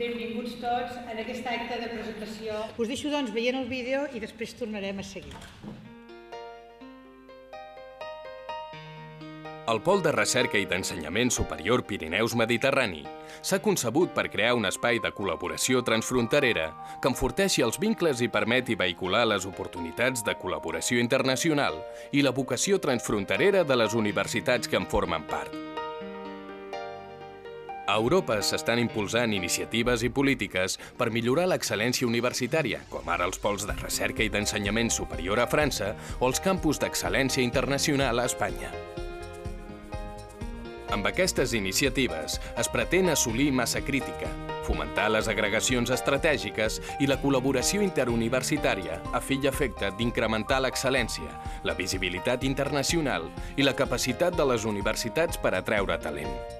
Benvinguts tots en aquest acte de presentació. Us deixo doncs veient el vídeo i després tornarem a seguir. El Pol de Recerca i d'Ensenyament Superior Pirineus Mediterrani s'ha concebut per crear un espai de col·laboració transfronterera que enforteixi els vincles i permeti vehicular les oportunitats de col·laboració internacional i la vocació transfronterera de les universitats que en formen part. A Europa s'estan impulsant iniciatives i polítiques per millorar l'excel·lència universitària, com ara els pols de recerca i d'ensenyament superior a França o els campus d'excel·lència internacional a Espanya. Amb aquestes iniciatives es pretén assolir massa crítica, fomentar les agregacions estratègiques i la col·laboració interuniversitària a fi i efecte d'incrementar l'excel·lència, la visibilitat internacional i la capacitat de les universitats per atreure talent.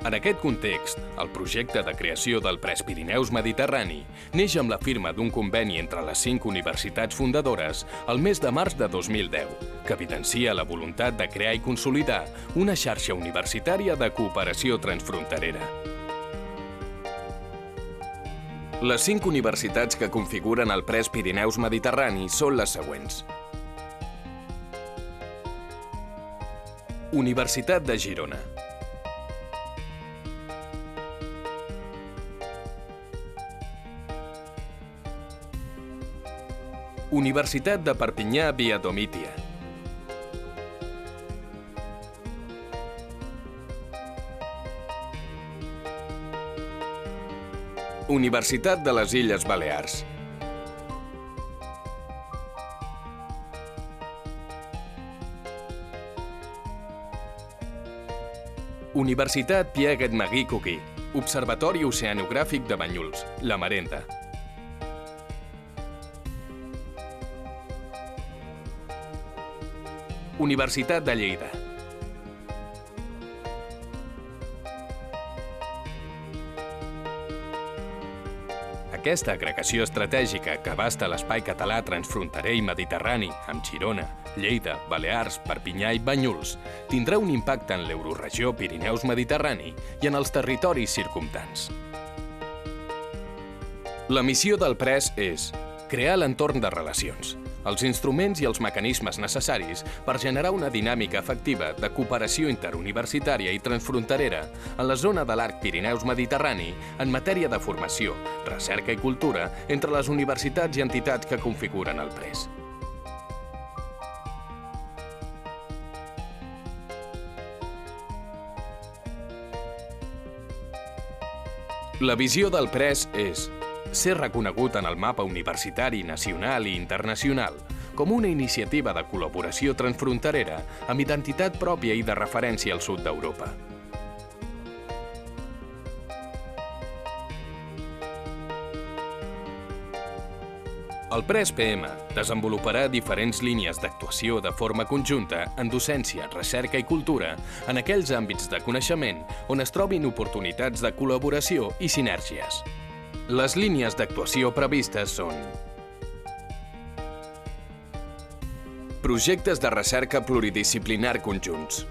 En aquest context, el projecte de creació del Pres Pirineus Mediterrani neix amb la firma d'un conveni entre les cinc universitats fundadores el mes de març de 2010, que evidencia la voluntat de crear i consolidar una xarxa universitària de cooperació transfronterera. Les cinc universitats que configuren el Pres Pirineus Mediterrani són les següents. Universitat de Girona. Universitat de Perpinyà via Domitia. Universitat de les Illes Balears. Universitat Pierre Marie Curie. Observatori Oceanogràfic de Banyuls, La Marenda. Universitat de Lleida. Aquesta agregació estratègica que abasta l'espai català transfronterer i mediterrani amb Girona, Lleida, Balears, Perpinyà i Banyuls tindrà un impacte en l'euroregió Pirineus-Mediterrani i en els territoris circumtants. La missió del PRES és crear l'entorn de relacions, els instruments i els mecanismes necessaris per generar una dinàmica efectiva de cooperació interuniversitària i transfronterera en la zona de l'arc Pirineus-Mediterrani en matèria de formació, recerca i cultura entre les universitats i entitats que configuren el PRES. La visió del PRES és ser reconegut en el mapa universitari nacional i internacional com una iniciativa de col·laboració transfronterera amb identitat pròpia i de referència al sud d'Europa. El PRES PM desenvoluparà diferents línies d'actuació de forma conjunta en docència, recerca i cultura en aquells àmbits de coneixement on es trobin oportunitats de col·laboració i sinergies. Les línies d'actuació previstes són Projectes de recerca pluridisciplinar conjunts.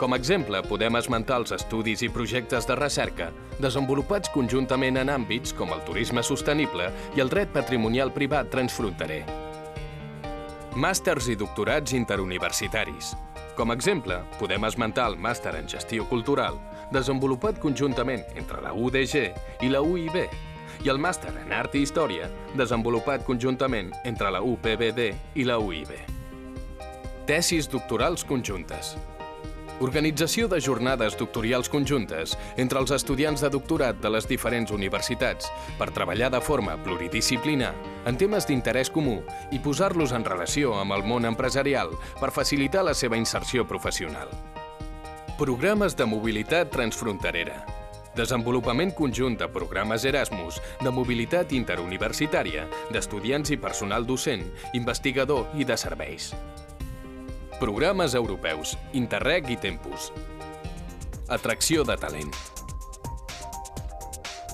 Com a exemple, podem esmentar els estudis i projectes de recerca desenvolupats conjuntament en àmbits com el turisme sostenible i el dret patrimonial privat transfronterer. Màsters i doctorats interuniversitaris. Com a exemple, podem esmentar el màster en gestió cultural, desenvolupat conjuntament entre la UDG i la UIB, i el màster en art i història, desenvolupat conjuntament entre la UPBD i la UIB. Tesis doctorals conjuntes. Organització de jornades doctorials conjuntes entre els estudiants de doctorat de les diferents universitats per treballar de forma pluridisciplinar en temes d'interès comú i posar-los en relació amb el món empresarial per facilitar la seva inserció professional. Programes de mobilitat transfronterera. Desenvolupament conjunt de programes Erasmus, de mobilitat interuniversitària, d'estudiants i personal docent, investigador i de serveis. Programes europeus, Interreg i Tempus. Atracció de talent.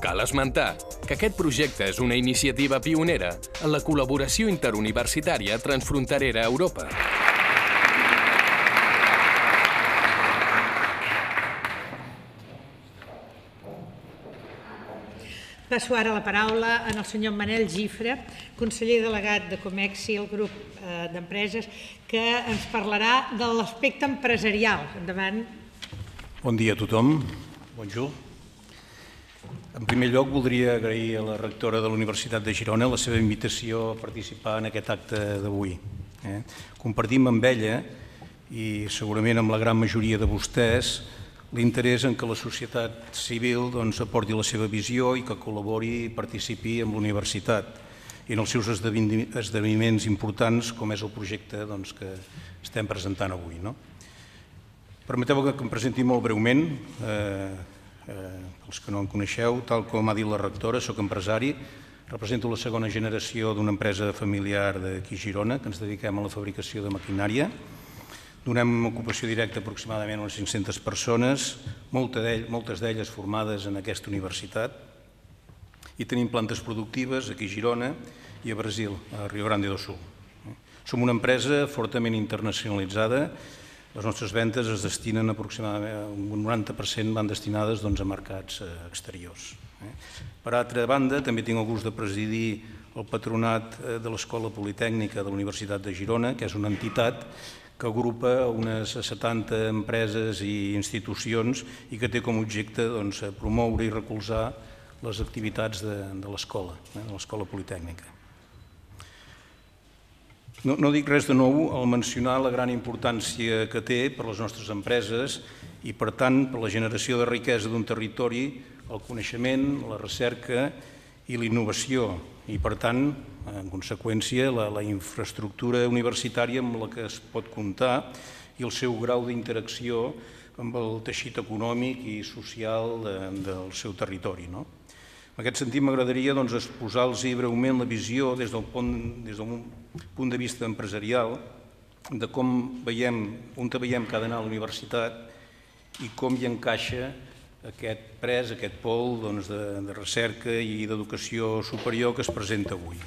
Cal esmentar que aquest projecte és una iniciativa pionera en la col·laboració interuniversitària transfronterera a Europa. Passo ara la paraula el senyor Manel Gifre, conseller delegat de Comexi, el grup eh, d'empreses, que ens parlarà de l'aspecte empresarial. Endavant. Bon dia a tothom. Bonjour. En primer lloc, voldria agrair a la rectora de la Universitat de Girona la seva invitació a participar en aquest acte d'avui. Eh? Compartim amb ella, i segurament amb la gran majoria de vostès, l'interès en que la societat civil doncs, aporti la seva visió i que col·labori i participi amb la universitat i en els seus esdeveniments importants com és el projecte doncs, que estem presentant avui. No? Permeteu que em presenti molt breument, eh, eh, els que no em coneixeu, tal com ha dit la rectora, sóc empresari, represento la segona generació d'una empresa familiar d'aquí Girona, que ens dediquem a la fabricació de maquinària, Donem ocupació directa aproximadament unes 500 persones, moltes d'elles formades en aquesta universitat, i tenim plantes productives aquí a Girona i a Brasil, a Rio Grande do Sul. Som una empresa fortament internacionalitzada, les nostres ventes es destinen aproximadament, un 90% van destinades doncs, a mercats eh, exteriors. Eh. Per altra banda, també tinc el gust de presidir el patronat eh, de l'Escola Politècnica de la Universitat de Girona, que és una entitat que agrupa unes 70 empreses i institucions i que té com a objecte doncs, promoure i recolzar les activitats de, de l'escola, eh, de l'escola politècnica. No, no dic res de nou al mencionar la gran importància que té per les nostres empreses i, per tant, per la generació de riquesa d'un territori, el coneixement, la recerca i la innovació i, per tant, en conseqüència, la, la infraestructura universitària amb la que es pot comptar i el seu grau d'interacció amb el teixit econòmic i social de, del seu territori. No? En aquest sentit, m'agradaria doncs, exposar-los breument la visió des del, punt, des punt de vista empresarial de com veiem, on veiem que ha d'anar a la universitat i com hi encaixa aquest pres, aquest pol doncs, de, de recerca i d'educació superior que es presenta avui.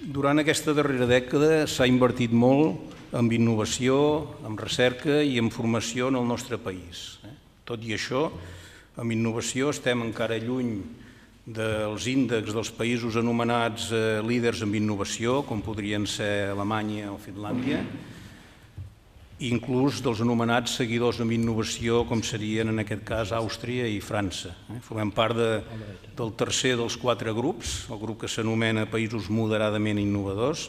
Durant aquesta darrera dècada s'ha invertit molt en innovació, en recerca i en formació en el nostre país. Eh? Tot i això, amb innovació estem encara lluny dels índexs dels països anomenats eh, líders en innovació, com podrien ser Alemanya o Finlàndia, inclús dels anomenats seguidors en innovació, com serien en aquest cas Àustria i França. Eh? Formem part de, del tercer dels quatre grups, el grup que s'anomena Països moderadament innovadors,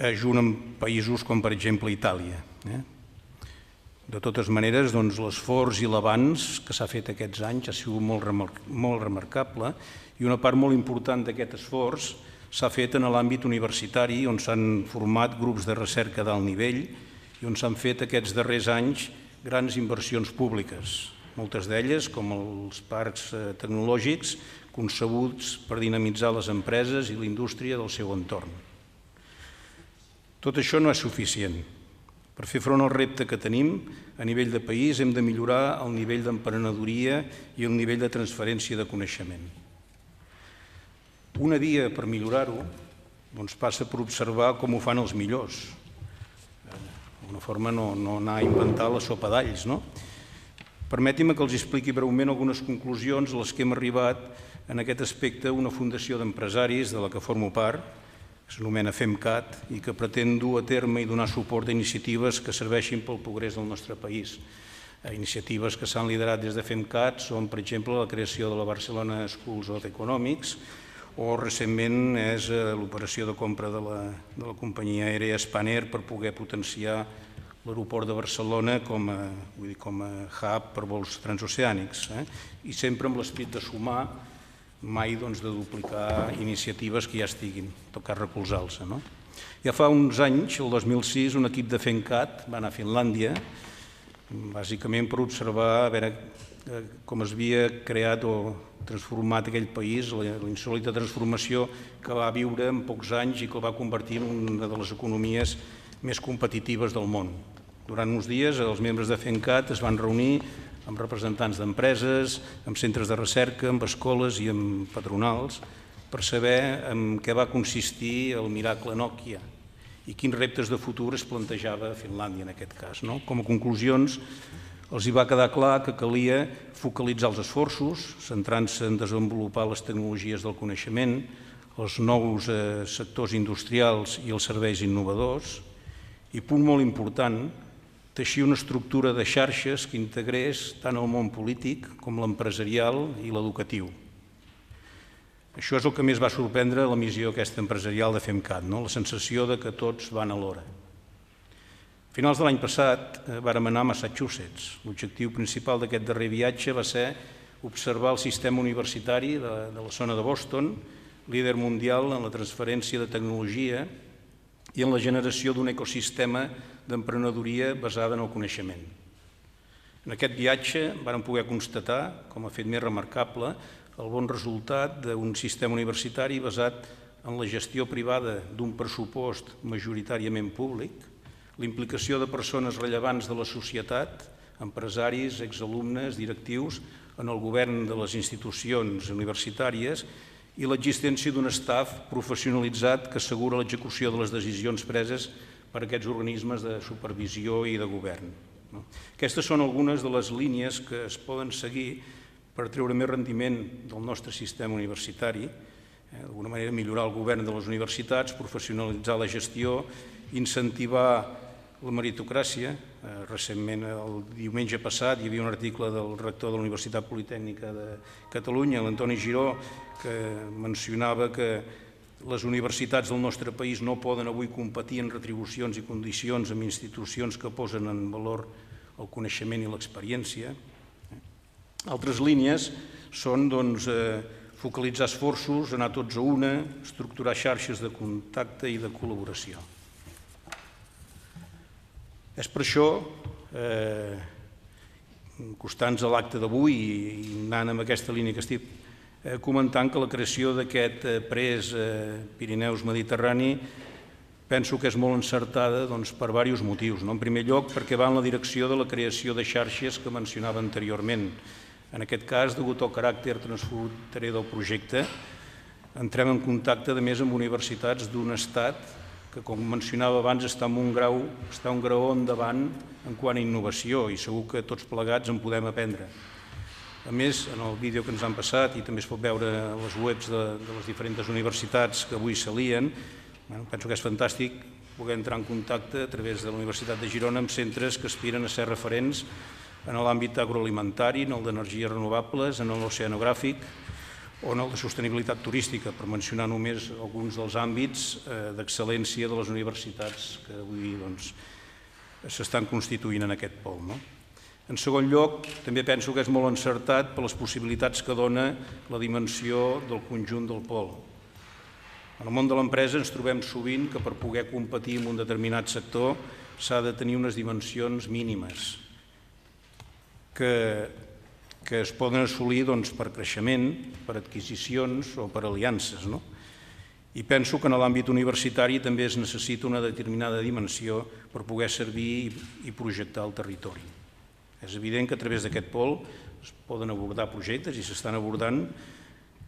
eh, junt amb països com per exemple Itàlia. Eh? De totes maneres, doncs, l'esforç i l'avanç que s'ha fet aquests anys ha sigut molt, molt remarcable i una part molt important d'aquest esforç s'ha fet en l'àmbit universitari on s'han format grups de recerca d'alt nivell i on s'han fet aquests darrers anys grans inversions públiques, moltes d'elles, com els parcs eh, tecnològics, concebuts per dinamitzar les empreses i la indústria del seu entorn. Tot això no és suficient. Per fer front al repte que tenim, a nivell de país hem de millorar el nivell d'emprenedoria i el nivell de transferència de coneixement. Una via per millorar-ho doncs, passa per observar com ho fan els millors, d'alguna forma no, no anar a inventar la sopa d'alls. No? Permetin-me que els expliqui breument algunes conclusions a les que hem arribat en aquest aspecte una fundació d'empresaris de la que formo part, que s'anomena FEMCAT i que pretén dur a terme i donar suport a iniciatives que serveixin pel progrés del nostre país. Iniciatives que s'han liderat des de FEMCAT són, per exemple, la creació de la Barcelona Schools of Economics, o recentment és eh, l'operació de compra de la, de la companyia aèria Spanair per poder potenciar l'aeroport de Barcelona com a, vull dir, com a hub per vols transoceànics eh? i sempre amb l'esperit de sumar mai doncs, de duplicar iniciatives que ja estiguin, tocar recolzar-los. No? Ja fa uns anys, el 2006, un equip de FENCAT va anar a Finlàndia, bàsicament per observar a veure com es havia creat o transformat aquell país, la insòlita transformació que va viure en pocs anys i que el va convertir en una de les economies més competitives del món. Durant uns dies els membres de FENCAT es van reunir amb representants d'empreses, amb centres de recerca, amb escoles i amb patronals, per saber en què va consistir el miracle Nokia i quins reptes de futur es plantejava a Finlàndia en aquest cas. No? Com a conclusions, els hi va quedar clar que calia focalitzar els esforços, centrant-se en desenvolupar les tecnologies del coneixement, els nous eh, sectors industrials i els serveis innovadors, i punt molt important, teixir una estructura de xarxes que integrés tant el món polític com l'empresarial i l'educatiu. Això és el que més va sorprendre la missió aquesta empresarial de FEMCAT, no? la sensació de que tots van a l'hora. Finals de l'any passat eh, vàrem anar a Massachusetts. L'objectiu principal d'aquest darrer viatge va ser observar el sistema universitari de, la zona de Boston, líder mundial en la transferència de tecnologia i en la generació d'un ecosistema d'emprenedoria basada en el coneixement. En aquest viatge vàrem poder constatar, com a fet més remarcable, el bon resultat d'un sistema universitari basat en la gestió privada d'un pressupost majoritàriament públic, l'implicació de persones rellevants de la societat, empresaris, exalumnes, directius, en el govern de les institucions universitàries i l'existència d'un staff professionalitzat que assegura l'execució de les decisions preses per aquests organismes de supervisió i de govern. Aquestes són algunes de les línies que es poden seguir per treure més rendiment del nostre sistema universitari, eh, d'alguna manera millorar el govern de les universitats, professionalitzar la gestió, incentivar la meritocràcia. Eh, recentment, el diumenge passat, hi havia un article del rector de la Universitat Politècnica de Catalunya, l'Antoni Giró, que mencionava que les universitats del nostre país no poden avui competir en retribucions i condicions amb institucions que posen en valor el coneixement i l'experiència. Altres línies són doncs, eh, focalitzar esforços, anar tots a una, estructurar xarxes de contacte i de col·laboració. És per això, eh, costant-nos a l'acte d'avui i anant amb aquesta línia que estic eh, comentant que la creació d'aquest eh, pres eh, Pirineus Mediterrani penso que és molt encertada doncs, per diversos motius. No? En primer lloc, perquè va en la direcció de la creació de xarxes que mencionava anteriorment. En aquest cas, degut al caràcter transfronterer del projecte, entrem en contacte, de més, amb universitats d'un estat que, com mencionava abans, està, en un grau, està un graó endavant en quant a innovació i segur que tots plegats en podem aprendre. A més, en el vídeo que ens han passat i també es pot veure a les webs de, de les diferents universitats que avui s'alien, bueno, penso que és fantàstic poder entrar en contacte a través de la Universitat de Girona amb centres que aspiren a ser referents en l'àmbit agroalimentari, en el d'energies renovables, en l'oceanogràfic o en de sostenibilitat turística, per mencionar només alguns dels àmbits eh, d'excel·lència de les universitats que avui doncs, s'estan constituint en aquest pol. No? En segon lloc, també penso que és molt encertat per les possibilitats que dona la dimensió del conjunt del pol. En el món de l'empresa ens trobem sovint que per poder competir en un determinat sector s'ha de tenir unes dimensions mínimes que, que es poden assolir doncs, per creixement, per adquisicions o per aliances. No? I penso que en l'àmbit universitari també es necessita una determinada dimensió per poder servir i projectar el territori. És evident que a través d'aquest pol es poden abordar projectes i s'estan abordant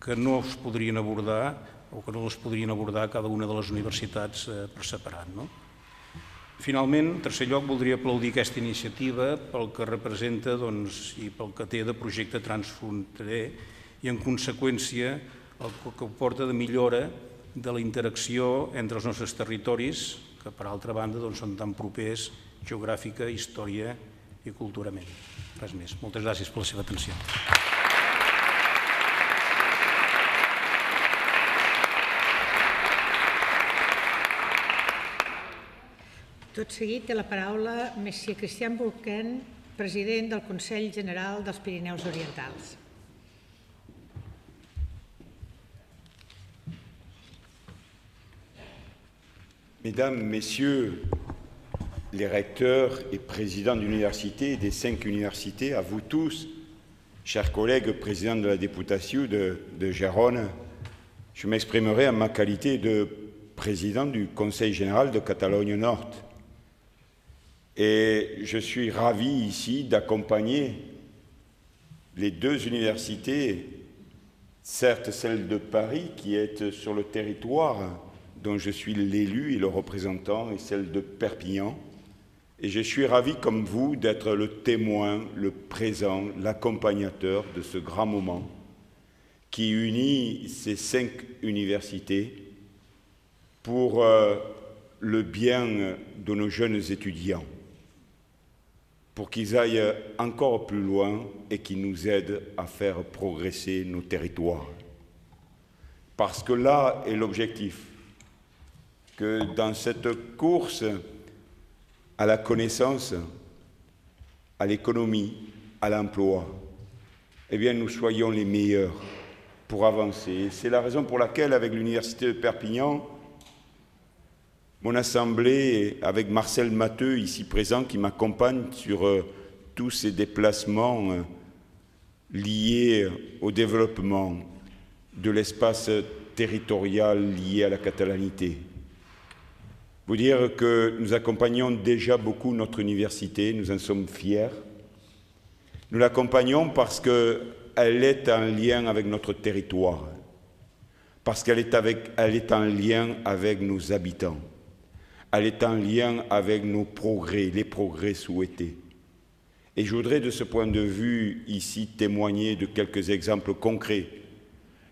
que no es podrien abordar o que no es podrien abordar cada una de les universitats eh, per separat. No? Finalment, en tercer lloc, voldria aplaudir aquesta iniciativa pel que representa doncs, i pel que té de projecte transfronterer i, en conseqüència, el que porta de millora de la interacció entre els nostres territoris, que per altra banda doncs, són tan propers geogràfica, història i culturament. Res més. Moltes gràcies per la seva atenció. Tot seguit té la paraula Messia Cristian Volquén, president del Consell General dels Pirineus Orientals. Mesdames, Messieurs les recteurs et présidents d'université des cinq universités, à vous tous, chers collègues présidents de la députation de, de Gérone, je m'exprimerai en ma qualité de président du Conseil général de Catalogne Nord. Et je suis ravi ici d'accompagner les deux universités, certes celle de Paris qui est sur le territoire dont je suis l'élu et le représentant, et celle de Perpignan. Et je suis ravi, comme vous, d'être le témoin, le présent, l'accompagnateur de ce grand moment qui unit ces cinq universités pour euh, le bien de nos jeunes étudiants, pour qu'ils aillent encore plus loin et qu'ils nous aident à faire progresser nos territoires. Parce que là est l'objectif, que dans cette course à la connaissance, à l'économie, à l'emploi, eh bien nous soyons les meilleurs pour avancer. C'est la raison pour laquelle, avec l'Université de Perpignan, mon assemblée, avec Marcel Matteux, ici présent, qui m'accompagne sur euh, tous ces déplacements euh, liés au développement de l'espace territorial lié à la catalanité. Vous dire que nous accompagnons déjà beaucoup notre université, nous en sommes fiers. Nous l'accompagnons parce que elle est en lien avec notre territoire, parce qu'elle est, elle est en lien avec nos habitants, elle est en lien avec nos progrès, les progrès souhaités. Et je voudrais de ce point de vue ici témoigner de quelques exemples concrets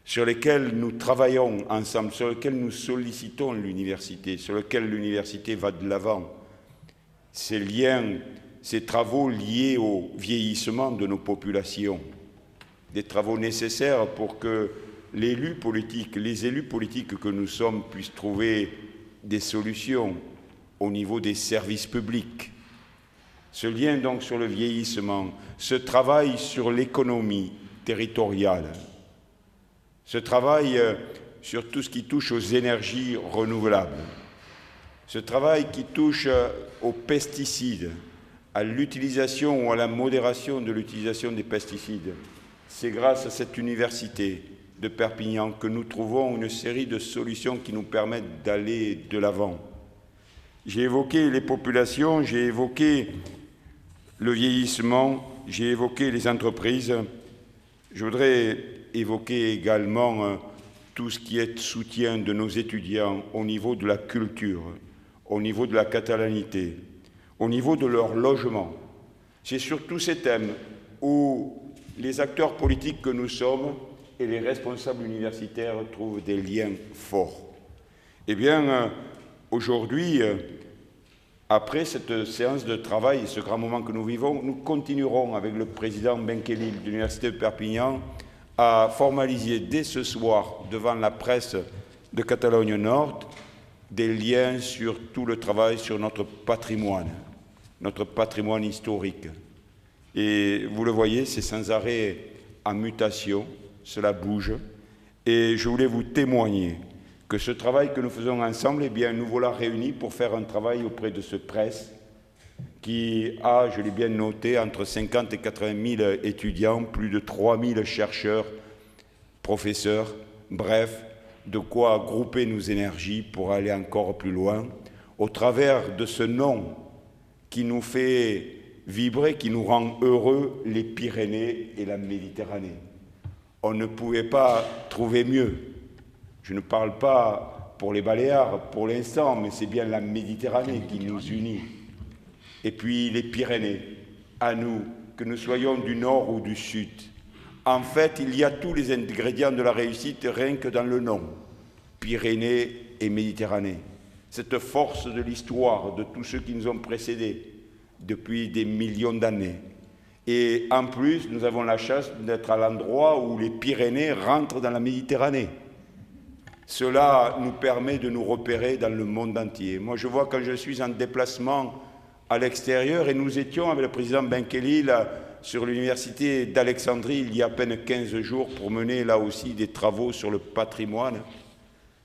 sur lesquels nous travaillons ensemble, sur lesquels nous sollicitons l'université, sur lesquels l'université va de l'avant. Ces liens, ces travaux liés au vieillissement de nos populations, des travaux nécessaires pour que l'élu politique, les élus politiques que nous sommes puissent trouver des solutions au niveau des services publics. Ce lien donc sur le vieillissement, ce travail sur l'économie territoriale, ce travail euh, sur tout ce qui touche aux énergies renouvelables, ce travail qui touche euh, aux pesticides, à l'utilisation ou à la modération de l'utilisation des pesticides, c'est grâce à cette université de Perpignan que nous trouvons une série de solutions qui nous permettent d'aller de l'avant. J'ai évoqué les populations, j'ai évoqué le vieillissement, j'ai évoqué les entreprises. Je voudrais évoquer également euh, tout ce qui est soutien de nos étudiants au niveau de la culture, au niveau de la catalanité, au niveau de leur logement. C'est sur tous ces thèmes où les acteurs politiques que nous sommes et les responsables universitaires trouvent des liens forts. Eh bien, euh, aujourd'hui, euh, après cette séance de travail et ce grand moment que nous vivons, nous continuerons avec le président Benkeli de l'Université de Perpignan à formaliser dès ce soir devant la presse de Catalogne Nord des liens sur tout le travail sur notre patrimoine, notre patrimoine historique. Et vous le voyez, c'est sans arrêt en mutation, cela bouge. Et je voulais vous témoigner que ce travail que nous faisons ensemble, eh nous voilà réunis pour faire un travail auprès de ce presse qui a, je l'ai bien noté, entre 50 et 80 000 étudiants, plus de 3 000 chercheurs, professeurs, bref, de quoi grouper nos énergies pour aller encore plus loin, au travers de ce nom qui nous fait vibrer qui nous rend heureux les Pyrénées et la Méditerranée. On ne pouvait pas trouver mieux. Je ne parle pas pour les Baléares pour l'instant, mais c'est bien la Méditerranée qui nous unit. Et puis les Pyrénées, à nous, que nous soyons du nord ou du sud. En fait, il y a tous les ingrédients de la réussite rien que dans le nom. Pyrénées et Méditerranée. Cette force de l'histoire de tous ceux qui nous ont précédés, depuis des millions d'années. Et en plus, nous avons la chance d'être à l'endroit où les Pyrénées rentrent dans la Méditerranée. Cela nous permet de nous repérer dans le monde entier. Moi, je vois quand je suis en déplacement à l'extérieur, et nous étions avec le président Benkeli sur l'université d'Alexandrie il y a à peine 15 jours pour mener là aussi des travaux sur le patrimoine.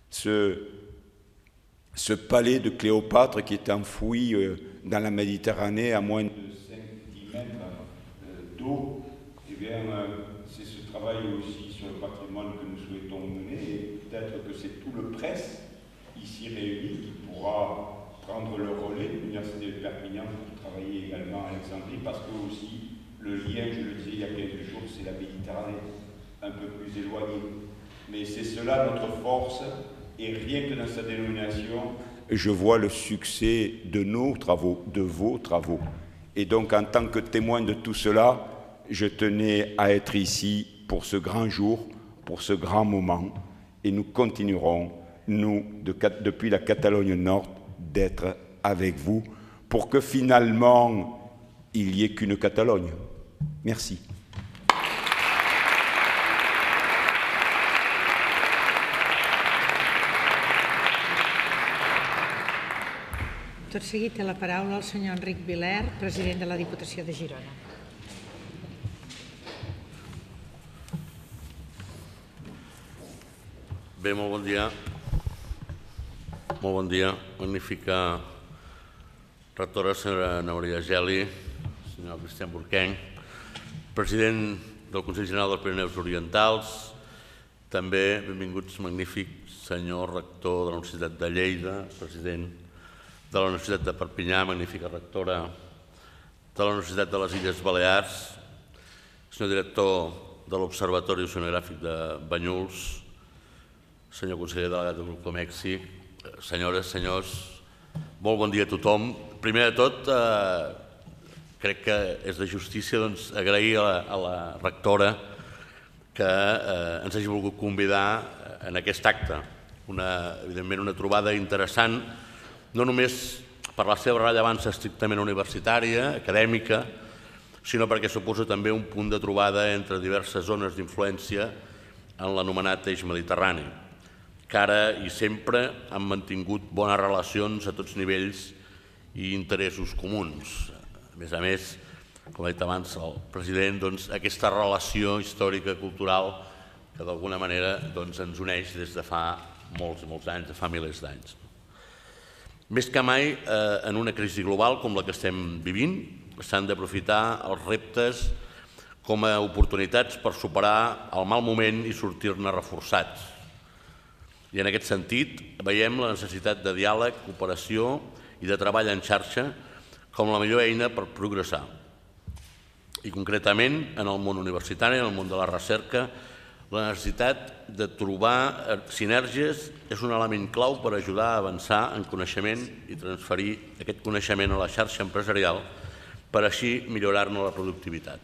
Ce, palais de Cléopâtre qui est enfoui euh, dans la Méditerranée à moins de 5 mètres euh, d'eau, eh bien, euh, c'est ce travail aussi sur le patrimoine nous souhaitons mener et peut-être que c'est tout le presse ici réuni qui pourra prendre le relais de l'Université de Perpignan qui travaille également à Alexandrie parce que aussi le lien, je le disais il y a quelques jours, c'est la Méditerranée, un peu plus éloignée. Mais c'est cela notre force, et rien que dans sa dénomination, je vois le succès de nos travaux, de vos travaux. Et donc, en tant que témoin de tout cela, je tenais à être ici pour ce grand jour, pour ce grand moment, et nous continuerons, nous, de, depuis la Catalogne Nord, d'être avec vous pour que finalement il n'y ait qu'une Catalogne. Merci. Tot seguit té la paraula el senyor Enric Viler, president de la Diputació de Girona. Bé, molt bon dia. Molt bon dia. Magnífica rectora, senyora Nauria Geli, senyor Cristian Burquenc, president del Consell General dels Pirineus Orientals, també benvinguts magnífic senyor rector de la Universitat de Lleida, president de la Universitat de Perpinyà, magnífica rectora de la Universitat de les Illes Balears, senyor director de l'Observatori Oceanogràfic de Banyuls, senyor conseller delegat del grup Comexi, senyores, senyors, molt bon dia a tothom. Primer de tot, eh, crec que és de justícia doncs, agrair a la, a la rectora que eh, ens hagi volgut convidar en aquest acte. Una, evidentment una trobada interessant no només per la seva rellevància estrictament universitària, acadèmica, sinó perquè suposa també un punt de trobada entre diverses zones d'influència en l'anomenat eix mediterrani, que ara i sempre han mantingut bones relacions a tots nivells i interessos comuns. A més a més, com ha dit abans el president, doncs, aquesta relació històrica cultural que d'alguna manera doncs, ens uneix des de fa molts i molts anys, de fa milers d'anys. Més que mai, eh, en una crisi global com la que estem vivint, s'han d'aprofitar els reptes com a oportunitats per superar el mal moment i sortir-ne reforçats. I en aquest sentit veiem la necessitat de diàleg, cooperació i de treball en xarxa com la millor eina per progressar. I concretament en el món universitari, en el món de la recerca, la necessitat de trobar eh, sinergies és un element clau per ajudar a avançar en coneixement i transferir aquest coneixement a la xarxa empresarial per així millorar-ne la productivitat.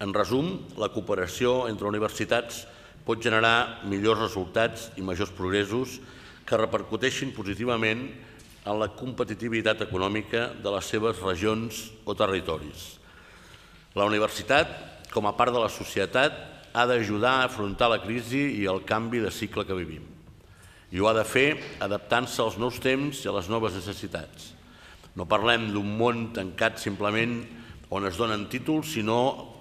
En resum, la cooperació entre universitats pot generar millors resultats i majors progressos que repercuteixin positivament en la competitivitat econòmica de les seves regions o territoris. La universitat, com a part de la societat, ha d'ajudar a afrontar la crisi i el canvi de cicle que vivim. I ho ha de fer adaptant-se als nous temps i a les noves necessitats. No parlem d'un món tancat simplement on es donen títols, sinó,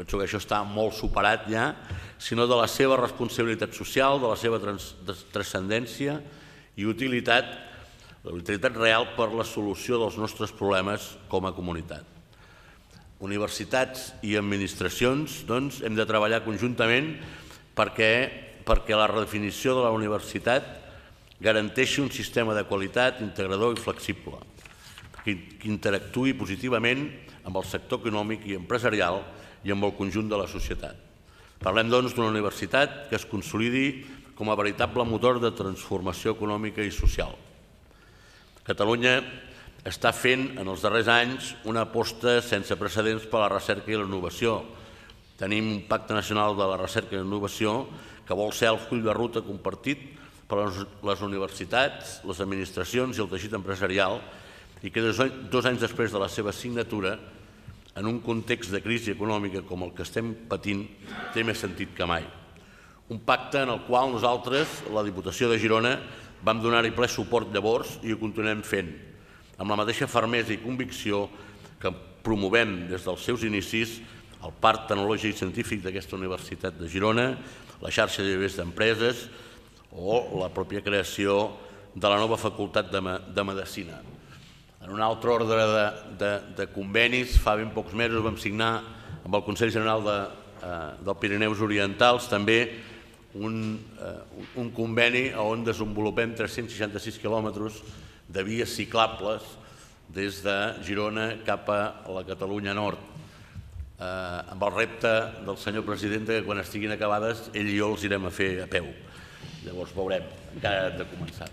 penso que això està molt superat ja, sinó de la seva responsabilitat social, de la seva transcendència i utilitat, la utilitat real per la solució dels nostres problemes com a comunitat. Universitats i administracions doncs, hem de treballar conjuntament perquè, perquè la redefinició de la universitat garanteixi un sistema de qualitat integrador i flexible, que, interactuï positivament amb el sector econòmic i empresarial i amb el conjunt de la societat. Parlem, doncs, d'una universitat que es consolidi com a veritable motor de transformació econòmica i social. Catalunya està fent en els darrers anys una aposta sense precedents per a la recerca i la innovació. Tenim un pacte nacional de la recerca i la innovació que vol ser el full de ruta compartit per les universitats, les administracions i el teixit empresarial i que dos anys després de la seva signatura, en un context de crisi econòmica com el que estem patint, té més sentit que mai. Un pacte en el qual nosaltres, la Diputació de Girona, vam donar-hi ple suport llavors i ho continuem fent, amb la mateixa fermesa i convicció que promovem des dels seus inicis el Parc Tecnològic i Científic d'aquesta Universitat de Girona, la xarxa de vivers d'empreses o la pròpia creació de la nova Facultat de, de Medicina. En un altre ordre de, de, de convenis, fa ben pocs mesos vam signar amb el Consell General de, eh, del Pirineus Orientals també un, eh, un conveni on desenvolupem 366 quilòmetres de vies ciclables des de Girona cap a la Catalunya Nord. eh, amb el repte del senyor president que quan estiguin acabades ell i jo els irem a fer a peu. Llavors veurem, encara hem de començar.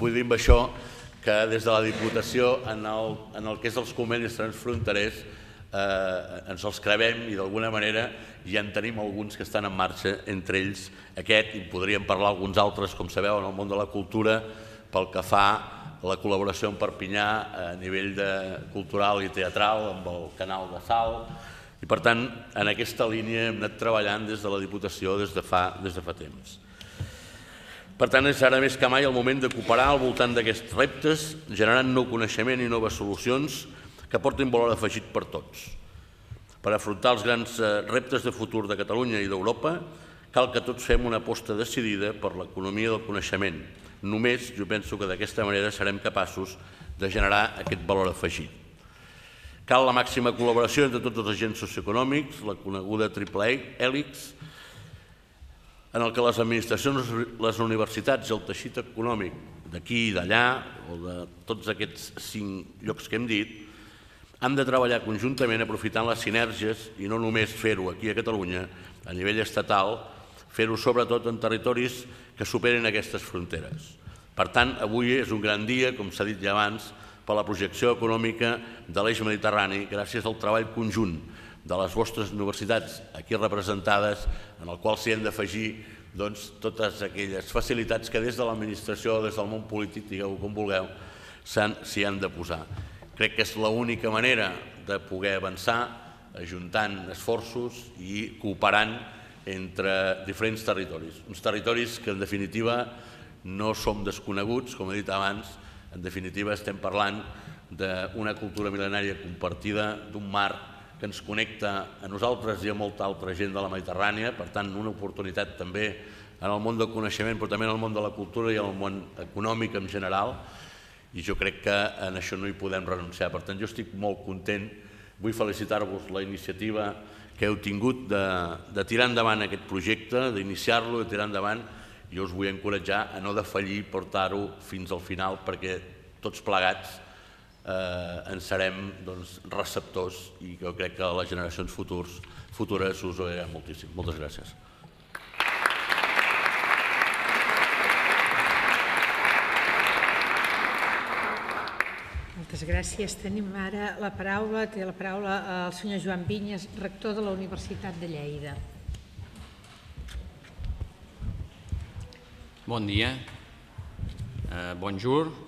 Vull dir amb això que des de la Diputació en el, en el que és els convenis transfronterers eh, ens els crevem i d'alguna manera ja en tenim alguns que estan en marxa, entre ells aquest, i podríem parlar alguns altres, com sabeu, en el món de la cultura, pel que fa la col·laboració amb Perpinyà a nivell de cultural i teatral amb el canal de Sal i per tant en aquesta línia hem anat treballant des de la Diputació des de fa, des de fa temps. Per tant, és ara més que mai el moment de cooperar al voltant d'aquests reptes, generant nou coneixement i noves solucions que portin valor afegit per tots. Per afrontar els grans eh, reptes de futur de Catalunya i d'Europa, cal que tots fem una aposta decidida per l'economia del coneixement, Només jo penso que d'aquesta manera serem capaços de generar aquest valor afegit. Cal la màxima col·laboració entre tots els agents socioeconòmics, la coneguda triple hèlix, en el que les administracions, les universitats i el teixit econòmic d'aquí i d'allà, o de tots aquests cinc llocs que hem dit, han de treballar conjuntament aprofitant les sinergies i no només fer-ho aquí a Catalunya, a nivell estatal, fer-ho sobretot en territoris que superen aquestes fronteres. Per tant, avui és un gran dia, com s'ha dit ja abans, per la projecció econòmica de l'eix mediterrani gràcies al treball conjunt de les vostres universitats aquí representades, en el qual s'hi han d'afegir doncs, totes aquelles facilitats que des de l'administració des del món polític, digueu com vulgueu, s'hi han de posar. Crec que és l'única manera de poder avançar ajuntant esforços i cooperant entre diferents territoris. Uns territoris que, en definitiva, no som desconeguts, com he dit abans, en definitiva estem parlant d'una cultura mil·lenària compartida, d'un mar que ens connecta a nosaltres i a molta altra gent de la Mediterrània, per tant, una oportunitat també en el món del coneixement, però també en el món de la cultura i en el món econòmic en general, i jo crec que en això no hi podem renunciar. Per tant, jo estic molt content, vull felicitar-vos la iniciativa que heu tingut de, de tirar endavant aquest projecte, d'iniciar-lo, de tirar endavant. Jo us vull encoratjar a no defallir portar-ho fins al final perquè tots plegats eh, en serem doncs, receptors i jo crec que les generacions futurs, futures us ho moltíssim. Moltes gràcies. Moltes gràcies. Tenim ara la paraula, té la paraula el senyor Joan Vinyes, rector de la Universitat de Lleida. Bon dia, eh, bonjour, eh,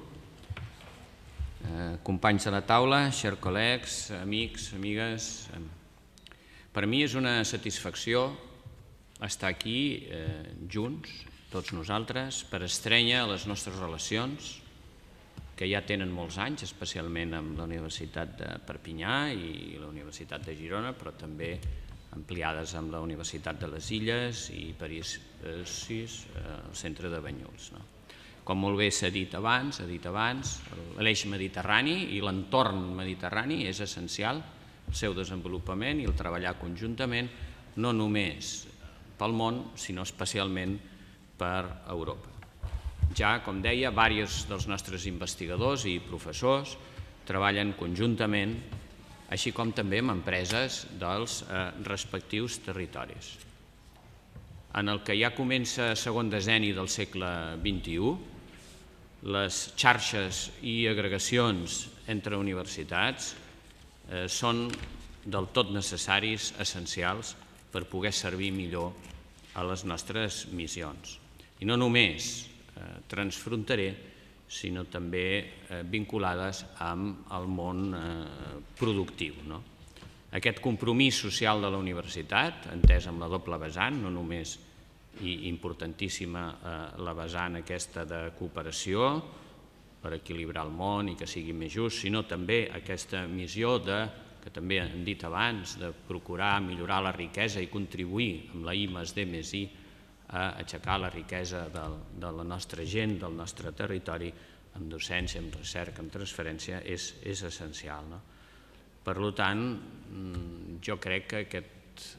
companys de la taula, chers col·legs, amics, amigues. Per mi és una satisfacció estar aquí eh, junts, tots nosaltres, per estrènyer les nostres relacions, que ja tenen molts anys, especialment amb la Universitat de Perpinyà i la Universitat de Girona, però també ampliades amb la Universitat de les Illes i París eh, 6, eh, el centre de Banyuls. No? Com molt bé s'ha dit abans, ha dit abans, l'eix mediterrani i l'entorn mediterrani és essencial el seu desenvolupament i el treballar conjuntament, no només pel món, sinó especialment per Europa. Ja, com deia, diversos dels nostres investigadors i professors treballen conjuntament, així com també amb empreses dels eh, respectius territoris. En el que ja comença segon decenni del segle XXI, les xarxes i agregacions entre universitats eh, són del tot necessaris, essencials, per poder servir millor a les nostres missions. I no només Eh, transfronterer, sinó també eh, vinculades amb el món eh, productiu. No? Aquest compromís social de la universitat, entès amb la doble vessant, no només i importantíssima la vessant aquesta de cooperació per equilibrar el món i que sigui més just, sinó també aquesta missió de, que també hem dit abans, de procurar millorar la riquesa i contribuir amb la I més D més I a aixecar la riquesa del, de la nostra gent, del nostre territori, amb docència, amb recerca, amb transferència, és, és essencial. No? Per tant, mm, jo crec que aquest,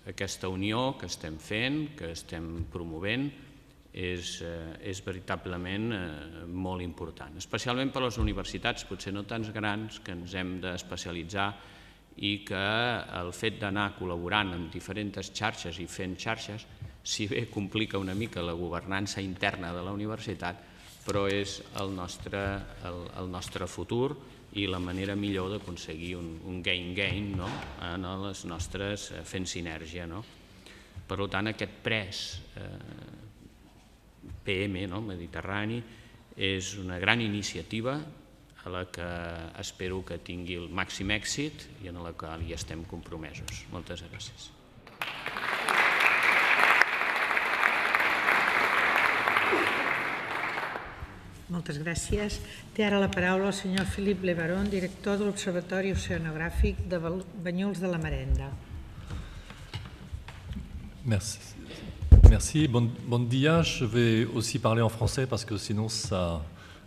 aquesta unió que estem fent, que estem promovent, és, eh, és veritablement eh, molt important, especialment per a les universitats, potser no tants grans, que ens hem d'especialitzar i que el fet d'anar col·laborant amb diferents xarxes i fent xarxes, si bé complica una mica la governança interna de la universitat, però és el nostre, el, el nostre futur i la manera millor d'aconseguir un, gain-gain no? en les nostres eh, fent sinergia. No? Per tant, aquest pres eh, PM no? mediterrani és una gran iniciativa a la que espero que tingui el màxim èxit i en la qual hi estem compromesos. Moltes gràcies. Moltes gràcies. Té ara la paraula el senyor Lebaron, director de l'Observatori Oceanogràfic de Banyuls de la Marenda. Merci. Merci. Bon, bon. Je vais aussi parler en français parce que sinon ça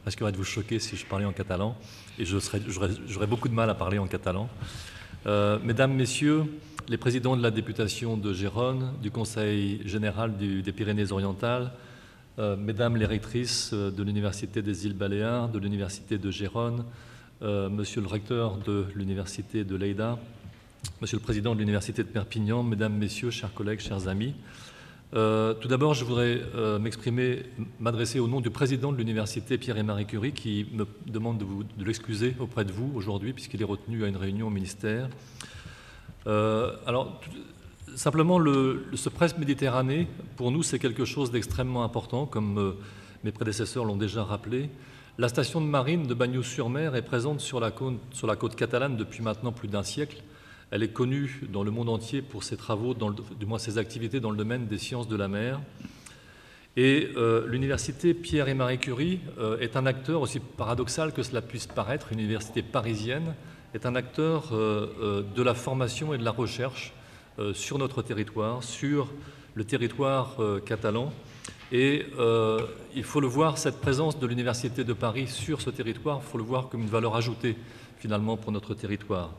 risquerait de vous choquer si je parlais en catalan. Et j'aurais beaucoup de mal à parler en catalan. Euh, mesdames, Messieurs, les présidents de la députation de Gérone, du Conseil général des Pyrénées-Orientales, euh, mesdames les rectrices euh, de l'Université des îles Baléares, de l'Université de Gérone, euh, Monsieur le recteur de l'Université de Lleida, Monsieur le président de l'Université de Perpignan, Mesdames, Messieurs, chers collègues, chers amis. tout d'abord, je voudrais m'exprimer, m'adresser au nom du président de l'Université Pierre et Marie Curie qui me demande de, de l'excuser auprès de vous aujourd'hui puisqu'il est retenu à une réunion au ministère. alors, Simplement, le, ce presse Méditerranée, pour nous, c'est quelque chose d'extrêmement important, comme euh, mes prédécesseurs l'ont déjà rappelé. La station de marine de Bagnols-sur-Mer est présente sur la, côte, catalane depuis maintenant plus d'un siècle. Elle est connue dans le monde entier pour ses travaux, dans du moins ses activités dans le domaine des sciences de la mer. Et euh, l'université Pierre et Marie Curie euh, est un acteur, aussi paradoxal que cela puisse paraître, une université parisienne, est un acteur de la formation et de la recherche sur notre territoire, sur le territoire euh, catalan. Et euh, il faut le voir, cette présence de l'Université de Paris sur ce territoire, il faut le voir comme une valeur ajoutée finalement pour notre territoire,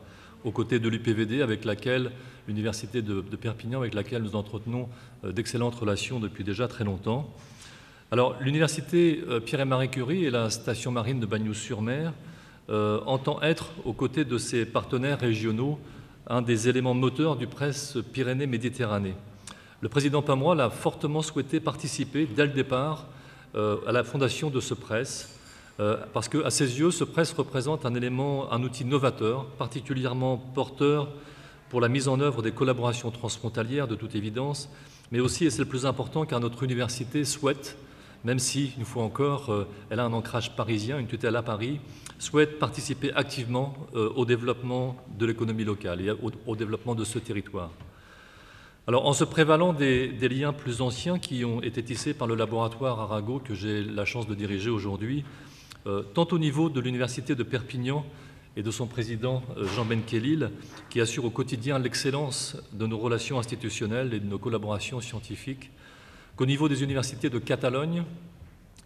aux côtés de l'UPVD avec laquelle l'Université de, Perpignan, avec laquelle nous entretenons d'excellentes relations depuis déjà très longtemps. Alors l'Université Pierre et Marie Curie et la station marine de Bagnols-sur-Mer entend être aux côtés de ses partenaires régionaux un des éléments moteurs du presse Pyrénées-Méditerranée. Le président Pamois a fortement souhaité participer dès le départ euh, à la fondation de ce presse, euh, parce qu'à ses yeux, ce presse représente un élément, un outil novateur, particulièrement porteur pour la mise en œuvre des collaborations transfrontalières, de toute évidence, mais aussi, et c'est le plus important, car notre université souhaite, même si, une fois encore, euh, elle a un ancrage parisien, une tutelle à Paris, souhaite participer activement euh, au développement de l'économie locale et au, développement de ce territoire. Alors, en se prévalant des, liens plus anciens qui ont été tissés par le laboratoire Arago que j'ai la chance de diriger aujourd'hui, euh, tant au niveau de l'Université de Perpignan et de son président euh, Jean Benkelil, qui assure au quotidien l'excellence de nos relations institutionnelles et de nos collaborations scientifiques, qu'au niveau des universités de Catalogne,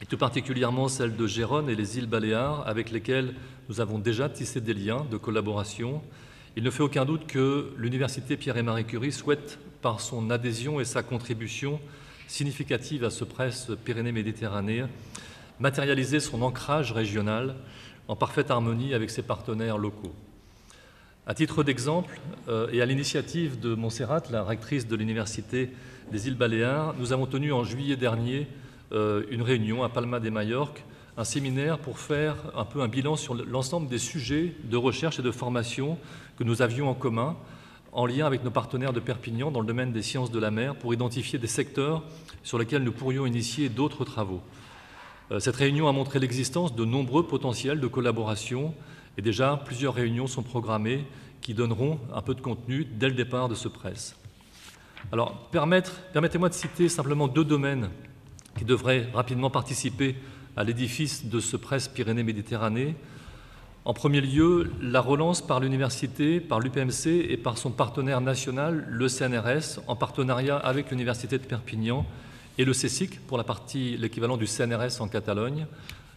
et tout particulièrement celle de Gérone et les îles Baléares, avec lesquelles nous avons déjà tissé des liens de collaboration. Il ne fait aucun doute que l'Université Pierre et Marie Curie souhaite, par son adhésion et sa contribution significative à ce presse Pyrénées-Méditerranée, matérialiser son ancrage régional en parfaite harmonie avec ses partenaires locaux. À titre d'exemple, euh, et à l'initiative de Montserrat, la rectrice de l'Université des îles Baléares, nous avons tenu en juillet dernier euh, une réunion à Palma de Majorque, un séminaire pour faire un peu un bilan sur l'ensemble des sujets de recherche et de formation que nous avions en commun, en lien avec nos partenaires de Perpignan dans le domaine des sciences de la mer, pour identifier des secteurs sur lesquels nous pourrions initier d'autres travaux. Euh, cette réunion a montré l'existence de nombreux potentiels de collaboration et déjà plusieurs réunions sont programmées qui donneront un peu de contenu dès le départ de ce presse. Alors, permettez-moi de citer simplement deux domaines qui devrait rapidement participer à l'édifice de ce presse Pyrénées-Méditerranée. En premier lieu, la relance par l'université, par l'UPMC et par son partenaire national, le CNRS, en partenariat avec l'Université de Perpignan et le CSIC pour la partie, l'équivalent du CNRS en Catalogne,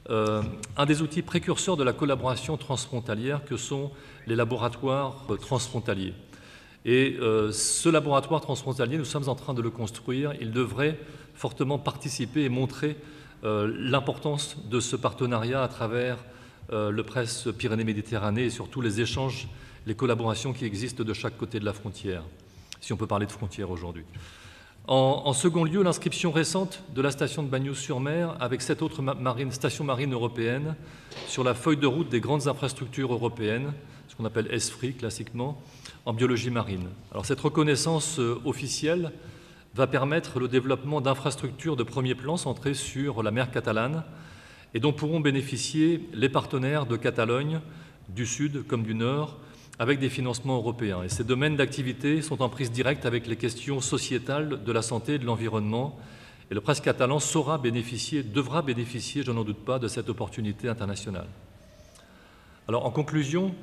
euh, un des outils précurseurs de la collaboration transfrontalière que sont les laboratoires transfrontaliers. Et euh, ce laboratoire transfrontalier, nous sommes en train de le construire. Il devrait fortement participer et montrer euh, l'importance de ce partenariat à travers euh, le presse Pyrénées-Méditerranée et surtout les échanges les collaborations qui existent de chaque côté de la frontière, si on peut parler de frontière aujourd'hui. En, second lieu, l'inscription récente de la station de Bagnols-sur-Mer avec sept autres stations marines européennes sur la feuille de route des grandes infrastructures européennes, ce qu'on appelle ESFRI classiquement, en biologie marine. Alors cette reconnaissance euh, officielle va permettre le développement d'infrastructures de premier plan centrées sur la mer catalane et dont pourront bénéficier les partenaires de Catalogne, du Sud comme du Nord, avec des financements européens. Et ces domaines d'activité sont en prise directe avec les questions sociétales de la santé et de l'environnement. Et le presse catalan saura bénéficier, devra bénéficier, je n'en doute pas, de cette opportunité internationale. Alors, en conclusion,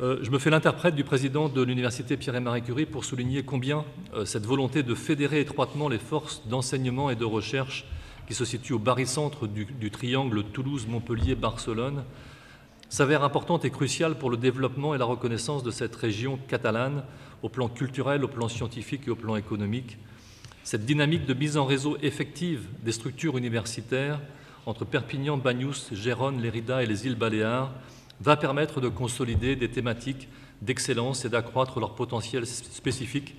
je me fais l'interprète du président de l'Université Pierre et Marie Curie pour souligner combien euh, cette volonté de fédérer étroitement les forces d'enseignement et de recherche qui se situent au barycentre du, du triangle Toulouse-Montpellier-Barcelone s'avère importante et cruciale pour le développement et la reconnaissance de cette région catalane au plan culturel, au plan scientifique et au plan économique. Cette dynamique de mise en réseau effective des structures universitaires entre Perpignan, Bagnous, Gérone, Lérida et les îles Baléares va permettre de consolider des thématiques d'excellence et d'accroître leur potentiel spécifique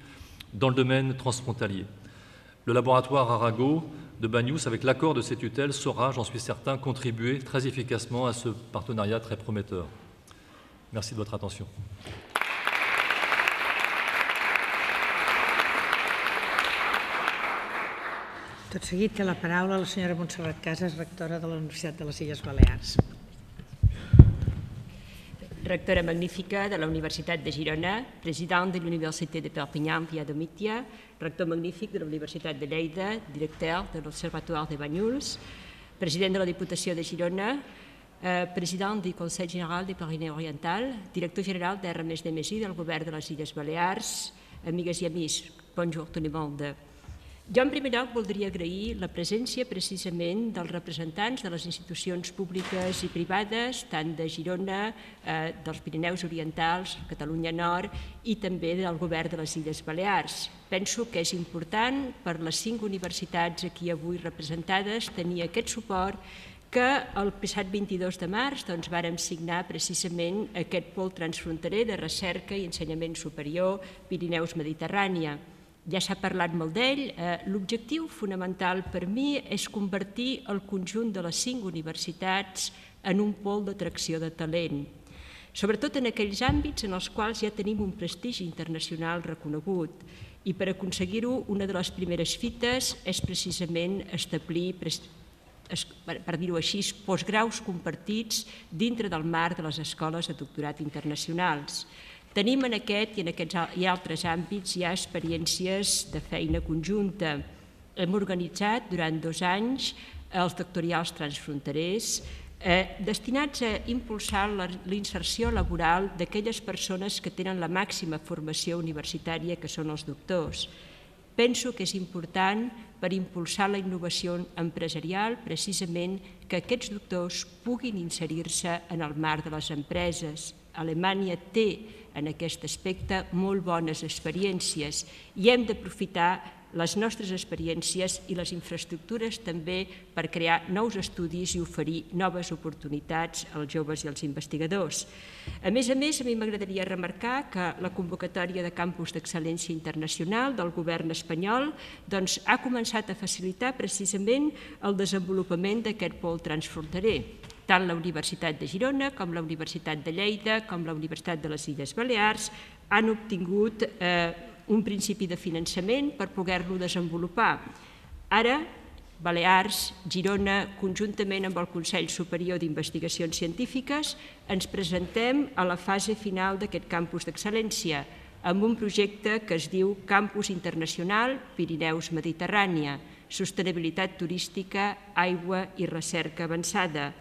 dans le domaine transfrontalier. Le laboratoire Arago de Bagnous, avec l'accord de ses tutelles, saura, j'en suis certain, contribuer très efficacement à ce partenariat très prometteur. Merci de votre attention. Tot seguit té la paraula la senyora Montserrat Casas, de la de les Illes Balears. Rectora magnífica de la Universitat de Girona, president de l'Universitat de Perpignan Pia Domitia, rector magnífic de la Universitat de Lleida, director de l'Observatoire de Banyuls, president de la Diputació de Girona, eh, president del Consell General de Pirineu Oriental, director general d'RMS del Govern de les Illes Balears, amigues i amics, bonjour tout le monde. Jo, en primer lloc, voldria agrair la presència precisament dels representants de les institucions públiques i privades, tant de Girona, eh, dels Pirineus Orientals, Catalunya Nord i també del govern de les Illes Balears. Penso que és important per les cinc universitats aquí avui representades tenir aquest suport que el passat 22 de març doncs, vàrem signar precisament aquest pol transfronterer de recerca i ensenyament superior Pirineus Mediterrània ja s'ha parlat molt d'ell, eh, l'objectiu fonamental per mi és convertir el conjunt de les cinc universitats en un pol d'atracció de talent, sobretot en aquells àmbits en els quals ja tenim un prestigi internacional reconegut. I per aconseguir-ho, una de les primeres fites és precisament establir, per dir-ho així, postgraus compartits dintre del marc de les escoles de doctorat internacionals. Tenim en aquest i en aquests i altres àmbits ja experiències de feina conjunta. Hem organitzat durant dos anys els doctorials transfronterers eh, destinats a impulsar l'inserció laboral d'aquelles persones que tenen la màxima formació universitària, que són els doctors. Penso que és important per impulsar la innovació empresarial precisament que aquests doctors puguin inserir-se en el marc de les empreses. Alemanya té en aquest aspecte molt bones experiències i hem d'aprofitar les nostres experiències i les infraestructures també per crear nous estudis i oferir noves oportunitats als joves i als investigadors. A més a més, a mi m'agradaria remarcar que la convocatòria de campus d'excel·lència internacional del govern espanyol doncs, ha començat a facilitar precisament el desenvolupament d'aquest pol transfronterer tant la Universitat de Girona com la Universitat de Lleida com la Universitat de les Illes Balears han obtingut eh, un principi de finançament per poder-lo desenvolupar. Ara, Balears, Girona, conjuntament amb el Consell Superior d'Investigacions Científiques, ens presentem a la fase final d'aquest campus d'excel·lència, amb un projecte que es diu Campus Internacional Pirineus Mediterrània, Sostenibilitat Turística, Aigua i Recerca Avançada,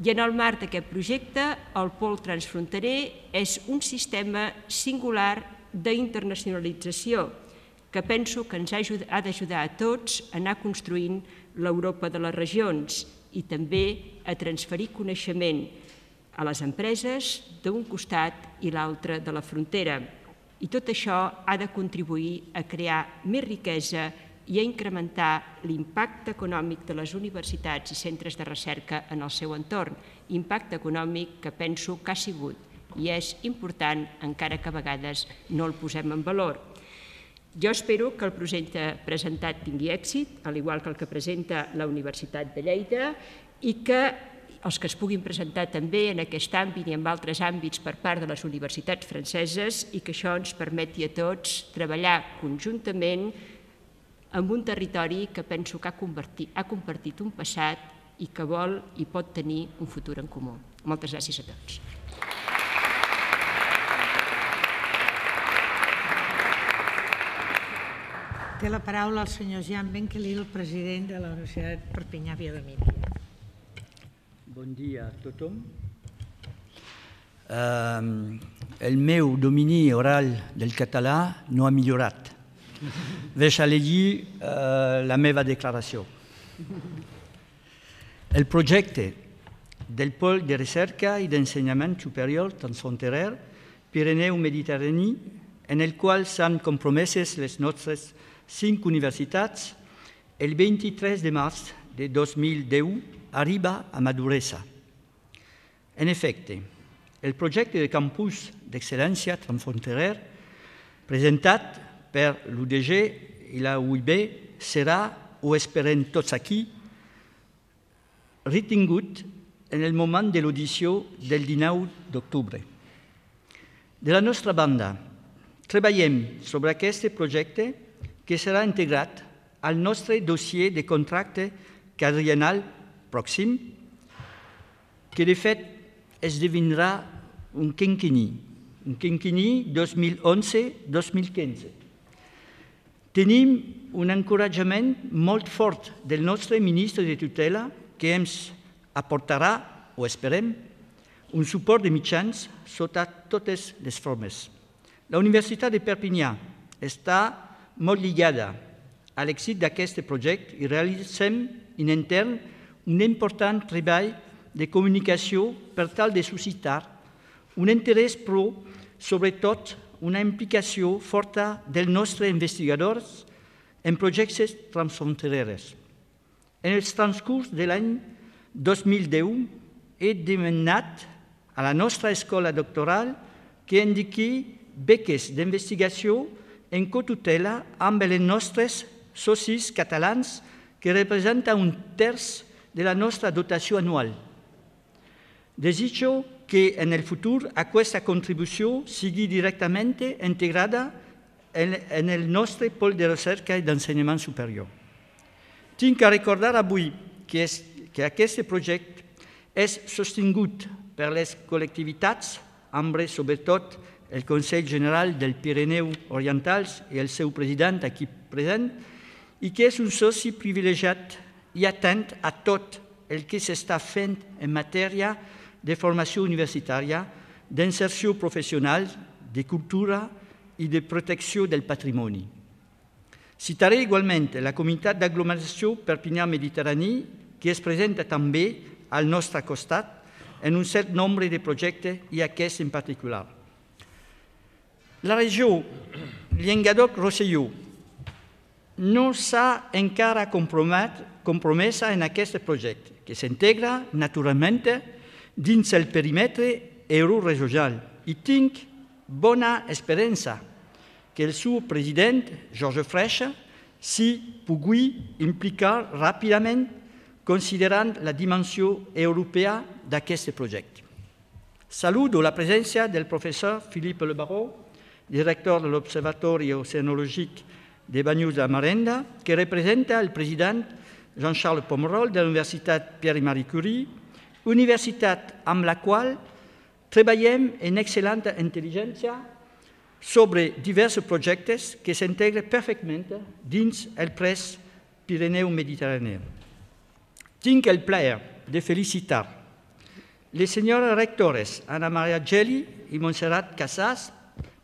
i en el marc d'aquest projecte, el pol transfronterer és un sistema singular d'internacionalització que penso que ens ha d'ajudar a tots a anar construint l'Europa de les regions i també a transferir coneixement a les empreses d'un costat i l'altre de la frontera. I tot això ha de contribuir a crear més riquesa i a incrementar l'impacte econòmic de les universitats i centres de recerca en el seu entorn, impacte econòmic que penso que ha sigut i és important, encara que a vegades no el posem en valor. Jo espero que el projecte presentat tingui èxit, al igual que el que presenta la Universitat de Lleida, i que els que es puguin presentar també en aquest àmbit i en altres àmbits per part de les universitats franceses i que això ens permeti a tots treballar conjuntament amb un territori que penso que ha, convertit, ha compartit un passat i que vol i pot tenir un futur en comú. Moltes gràcies a tots. Té la paraula el senyor Jean Benkelil, el president de la Universitat Perpinyà Via de Mítia. Bon dia a tothom. Uh, el meu domini oral del català no ha millorat. Deixa llegir uh, la meva declaració. El projecte del pol de recerca i d'ensenyament superior transfronterer Pirineu-Mediterrani en el qual s'han compromeses les nostres cinc universitats, el 23 de març de 2010 arriba a maduresa. En efecte, el projecte de campus d'excel·lència transfronterer presentat per l'UDG i la UIB serà, ho esperem tots aquí, retingut en el moment de l'audició del 19 d'octubre. De la nostra banda, treballem sobre aquest projecte que serà integrat al nostre dossier de contracte quadriennal pròxim, que de fet esdevindrà un quinquini, un quinquini 2011-2015. Tenim un encoratjament molt fort del nostre ministre de tutela que ens aportarà, o esperem, un suport de mitjans sota totes les formes. La Universitat de Perpinyà està molt lligada a l'èxit d'aquest projecte i realitzem en intern un important treball de comunicació per tal de suscitar un interès pro, sobretot una implicació forta dels nostres investigadors en projectes transfronterers. En el transcurs de l'any 2010 he demanat a la nostra escola doctoral que indiqui beques d'investigació en cotutela amb els nostres socis catalans que representa un terç de la nostra dotació anual. Desitjo que en el futur aquesta contribució sigui directament integrada en, en el nostre pol de recerca i d'ensenyament superior. Tinc a recordar avui que, és, que aquest projecte és sostingut per les col·lectivitats, amb sobretot el Consell General del Pirineu Orientals i el seu president aquí present, i que és un soci privilegiat i atent a tot el que s'està fent en matèria de formació universitària, d'inserció professional, de cultura i de protecció del patrimoni. Citaré igualment la comunitat d'aglomeració Perpinyà-Mediterrani, que es presenta també al nostre costat en un cert nombre de projectes i aquest en particular. La regió Llenguadoc-Rosselló no s'ha encara compromesa en aquest projecte, que s'integra naturalment dins el perímetre euroregional i tinc bona esperança que el seu president, Georges Freixa, s'hi pugui implicar ràpidament considerant la dimensió europea d'aquest projecte. Saludo la presència del professor Philippe Le Barreau, director de l'Observatori Oceanològic de Banyuls de Marenda, que representa el president Jean-Charles Pomerol de la Universitat Pierre-Marie Curie, universitat amb la qual treballem en excel·lent intel·ligència sobre diversos projectes que s'integren perfectament dins el pres Pirineu-Mediterrani. Tinc el plaer de felicitar les senyores rectores Anna Maria Geli i Montserrat Casas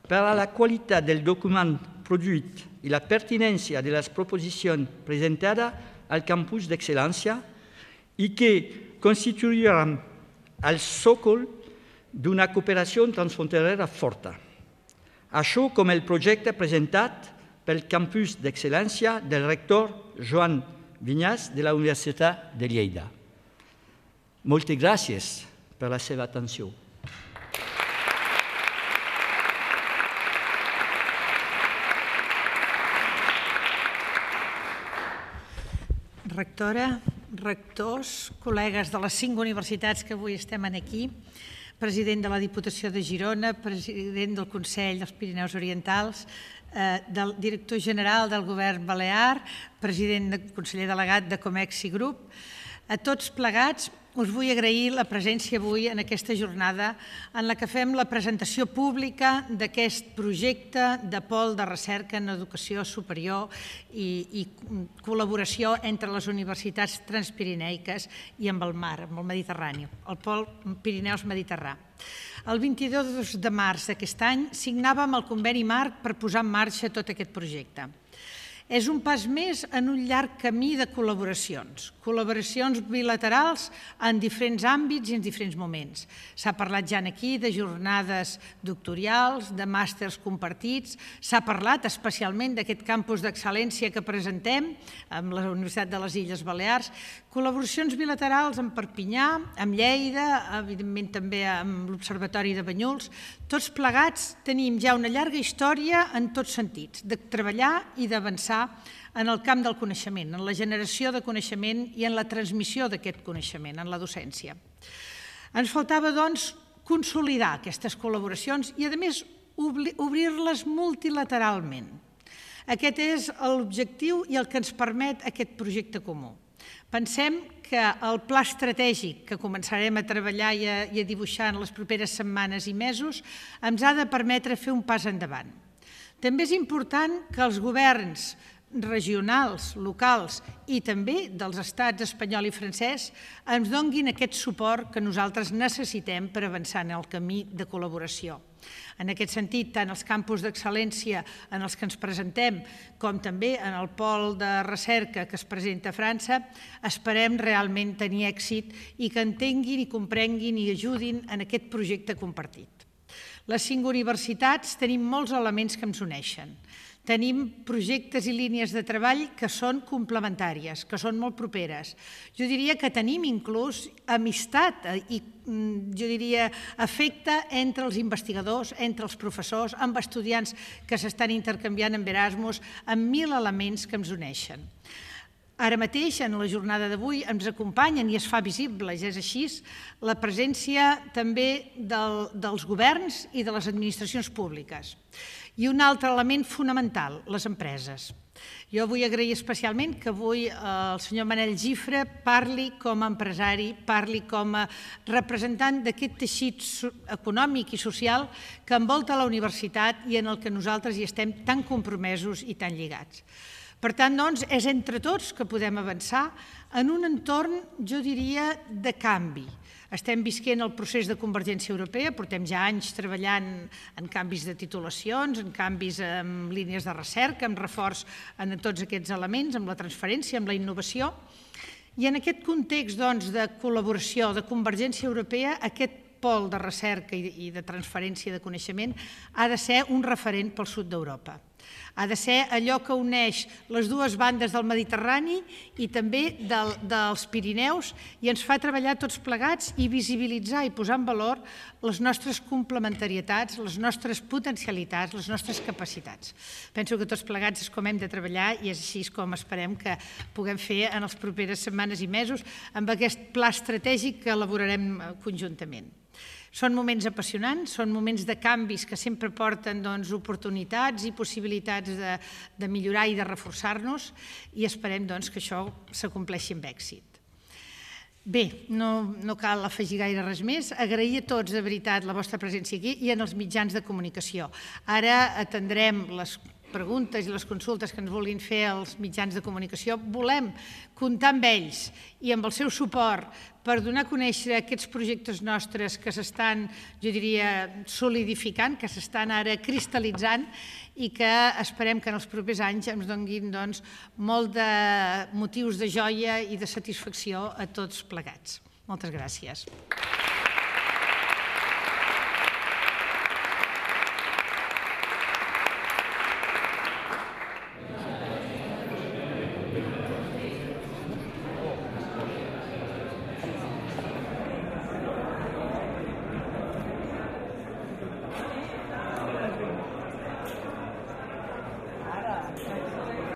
per la qualitat del document produït i la pertinència de les proposicions presentades al campus d'excel·lència i que constituiran el sòcol d'una cooperació transfronterera forta. Això com el projecte presentat pel campus d'excel·lència del rector Joan Vinyas de la Universitat de Lleida. Moltes gràcies per la seva atenció. Rectora, rectors, col·legues de les cinc universitats que avui estem aquí, president de la Diputació de Girona, president del Consell dels Pirineus Orientals, eh, del director general del govern balear, president del conseller delegat de Comexi Group. A tots plegats us vull agrair la presència avui en aquesta jornada en la que fem la presentació pública d'aquest projecte de pol de recerca en educació superior i, i col·laboració entre les universitats transpirineiques i amb el mar, amb el Mediterrani, el pol Pirineus Mediterrà. El 22 de març d'aquest any signàvem el conveni marc per posar en marxa tot aquest projecte és un pas més en un llarg camí de col·laboracions, col·laboracions bilaterals en diferents àmbits i en diferents moments. S'ha parlat ja aquí de jornades doctorials, de màsters compartits, s'ha parlat especialment d'aquest campus d'excel·lència que presentem amb la Universitat de les Illes Balears, col·laboracions bilaterals amb Perpinyà, amb Lleida, evidentment també amb l'Observatori de Banyuls. Tots plegats tenim ja una llarga història en tots sentits, de treballar i d'avançar en el camp del coneixement, en la generació de coneixement i en la transmissió d'aquest coneixement, en la docència. Ens faltava, doncs, consolidar aquestes col·laboracions i, a més, obrir-les multilateralment. Aquest és l'objectiu i el que ens permet aquest projecte comú. Pensem que el pla estratègic que començarem a treballar i a, i a dibuixar en les properes setmanes i mesos ens ha de permetre fer un pas endavant. També és important que els governs regionals, locals i també dels estats espanyol i francès ens donguin aquest suport que nosaltres necessitem per avançar en el camí de col·laboració. En aquest sentit, tant els campus d'excel·lència en els que ens presentem com també en el pol de recerca que es presenta a França, esperem realment tenir èxit i que entenguin i comprenguin i ajudin en aquest projecte compartit. Les cinc universitats tenim molts elements que ens uneixen. Tenim projectes i línies de treball que són complementàries, que són molt properes. Jo diria que tenim inclús amistat eh, i mm, jo diria afecte entre els investigadors, entre els professors, amb estudiants que s'estan intercanviant amb Erasmus, amb mil elements que ens uneixen. Ara mateix, en la jornada d'avui, ens acompanyen i es fa visible, ja és així, la presència també del, dels governs i de les administracions públiques. I un altre element fonamental, les empreses. Jo vull agrair especialment que avui eh, el senyor Manel Gifre parli com a empresari, parli com a representant d'aquest teixit econòmic i social que envolta la universitat i en el que nosaltres hi estem tan compromesos i tan lligats. Per tant, doncs, és entre tots que podem avançar en un entorn, jo diria, de canvi. Estem visquent el procés de convergència europea, portem ja anys treballant en canvis de titulacions, en canvis en línies de recerca, en reforç en tots aquests elements, amb la transferència, amb la innovació. I en aquest context doncs, de col·laboració, de convergència europea, aquest pol de recerca i de transferència de coneixement ha de ser un referent pel sud d'Europa. Ha de ser allò que uneix les dues bandes del Mediterrani i també del, dels Pirineus i ens fa treballar tots plegats i visibilitzar i posar en valor les nostres complementarietats, les nostres potencialitats, les nostres capacitats. Penso que tots plegats és com hem de treballar i és així com esperem que puguem fer en les properes setmanes i mesos amb aquest pla estratègic que elaborarem conjuntament. Són moments apassionants, són moments de canvis que sempre porten doncs, oportunitats i possibilitats de, de millorar i de reforçar-nos i esperem doncs, que això s'acompleixi amb èxit. Bé, no, no cal afegir gaire res més. Agrair a tots, de veritat, la vostra presència aquí i en els mitjans de comunicació. Ara atendrem les preguntes i les consultes que ens vulguin fer els mitjans de comunicació, volem comptar amb ells i amb el seu suport per donar a conèixer aquests projectes nostres que s'estan, jo diria, solidificant, que s'estan ara cristal·litzant i que esperem que en els propers anys ens donguin doncs, molt de motius de joia i de satisfacció a tots plegats. Moltes gràcies.